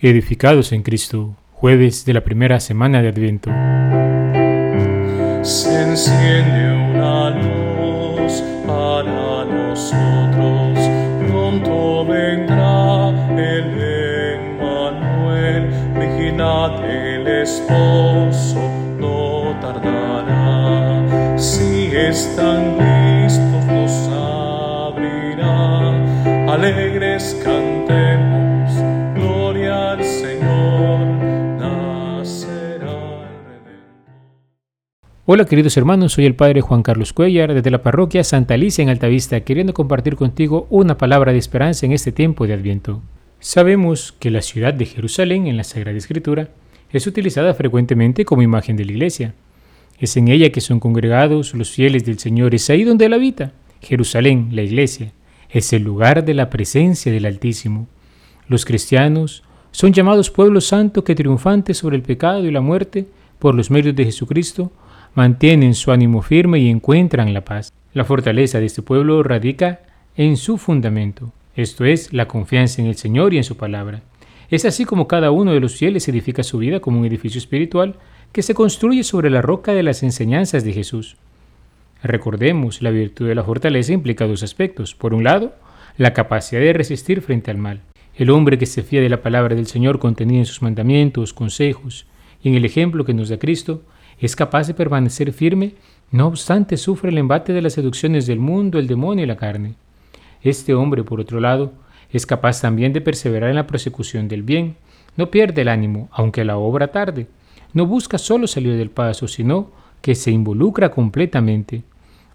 Edificados en Cristo, jueves de la primera semana de Adviento. Se enciende una luz para nosotros, pronto vendrá el Emmanuel, vigilad el esposo, no tardará. Si están listos, nos abrirá, alegres cantemos Hola queridos hermanos, soy el Padre Juan Carlos Cuellar desde la parroquia Santa Alicia en Altavista, queriendo compartir contigo una palabra de esperanza en este tiempo de Adviento. Sabemos que la ciudad de Jerusalén en la Sagrada Escritura es utilizada frecuentemente como imagen de la iglesia. Es en ella que son congregados los fieles del Señor, es ahí donde Él habita. Jerusalén, la iglesia, es el lugar de la presencia del Altísimo. Los cristianos son llamados pueblo santo que triunfante sobre el pecado y la muerte por los medios de Jesucristo, mantienen su ánimo firme y encuentran la paz. La fortaleza de este pueblo radica en su fundamento, esto es, la confianza en el Señor y en su palabra. Es así como cada uno de los fieles edifica su vida como un edificio espiritual que se construye sobre la roca de las enseñanzas de Jesús. Recordemos, la virtud de la fortaleza implica dos aspectos. Por un lado, la capacidad de resistir frente al mal. El hombre que se fía de la palabra del Señor contenida en sus mandamientos, consejos y en el ejemplo que nos da Cristo, es capaz de permanecer firme, no obstante sufre el embate de las seducciones del mundo, el demonio y la carne. Este hombre, por otro lado, es capaz también de perseverar en la persecución del bien, no pierde el ánimo, aunque la obra tarde, no busca solo salir del paso, sino que se involucra completamente.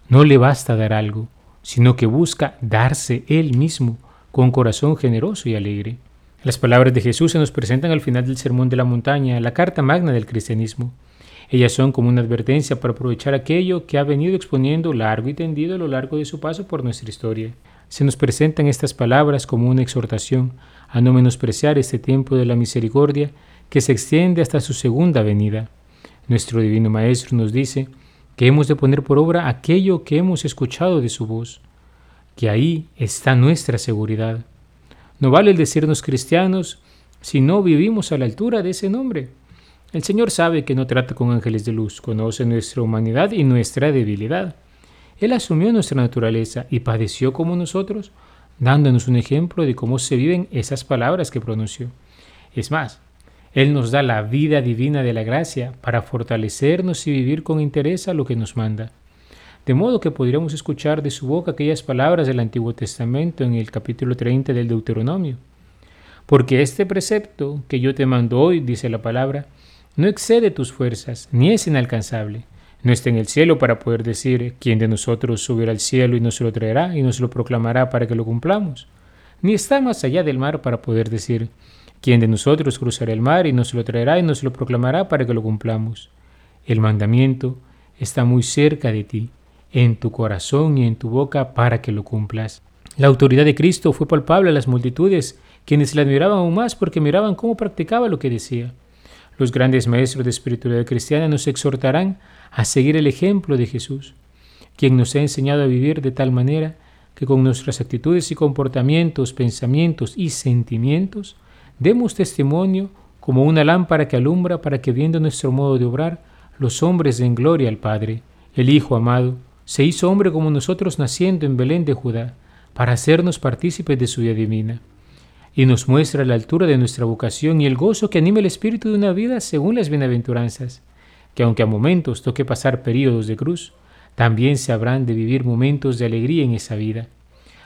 No le basta dar algo, sino que busca darse él mismo con corazón generoso y alegre. Las palabras de Jesús se nos presentan al final del Sermón de la Montaña, la carta magna del cristianismo. Ellas son como una advertencia para aprovechar aquello que ha venido exponiendo largo y tendido a lo largo de su paso por nuestra historia. Se nos presentan estas palabras como una exhortación a no menospreciar este tiempo de la misericordia que se extiende hasta su segunda venida. Nuestro Divino Maestro nos dice que hemos de poner por obra aquello que hemos escuchado de su voz, que ahí está nuestra seguridad. No vale el decirnos cristianos si no vivimos a la altura de ese nombre. El Señor sabe que no trata con ángeles de luz, conoce nuestra humanidad y nuestra debilidad. Él asumió nuestra naturaleza y padeció como nosotros, dándonos un ejemplo de cómo se viven esas palabras que pronunció. Es más, Él nos da la vida divina de la gracia para fortalecernos y vivir con interés a lo que nos manda. De modo que podríamos escuchar de su boca aquellas palabras del Antiguo Testamento en el capítulo 30 del Deuteronomio. Porque este precepto que yo te mando hoy, dice la palabra, no excede tus fuerzas, ni es inalcanzable. No está en el cielo para poder decir, ¿quién de nosotros subirá al cielo y nos lo traerá y nos lo proclamará para que lo cumplamos? Ni está más allá del mar para poder decir, ¿quién de nosotros cruzará el mar y nos lo traerá y nos lo proclamará para que lo cumplamos? El mandamiento está muy cerca de ti, en tu corazón y en tu boca para que lo cumplas. La autoridad de Cristo fue palpable a las multitudes, quienes la admiraban aún más porque miraban cómo practicaba lo que decía. Los grandes maestros de espiritualidad cristiana nos exhortarán a seguir el ejemplo de Jesús, quien nos ha enseñado a vivir de tal manera que con nuestras actitudes y comportamientos, pensamientos y sentimientos demos testimonio como una lámpara que alumbra para que viendo nuestro modo de obrar, los hombres den gloria al Padre. El Hijo amado se hizo hombre como nosotros naciendo en Belén de Judá, para hacernos partícipes de su vida divina y nos muestra la altura de nuestra vocación y el gozo que anima el espíritu de una vida según las bienaventuranzas, que aunque a momentos toque pasar períodos de cruz, también se habrán de vivir momentos de alegría en esa vida.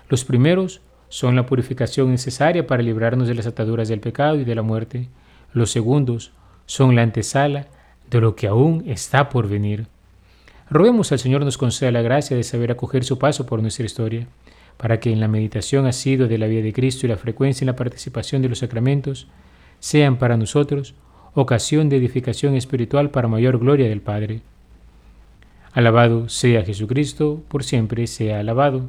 Los primeros son la purificación necesaria para librarnos de las ataduras del pecado y de la muerte. Los segundos son la antesala de lo que aún está por venir. Roguemos al Señor nos conceda la gracia de saber acoger su paso por nuestra historia para que en la meditación asido de la vida de Cristo y la frecuencia en la participación de los sacramentos sean para nosotros ocasión de edificación espiritual para mayor gloria del Padre. Alabado sea Jesucristo, por siempre sea alabado.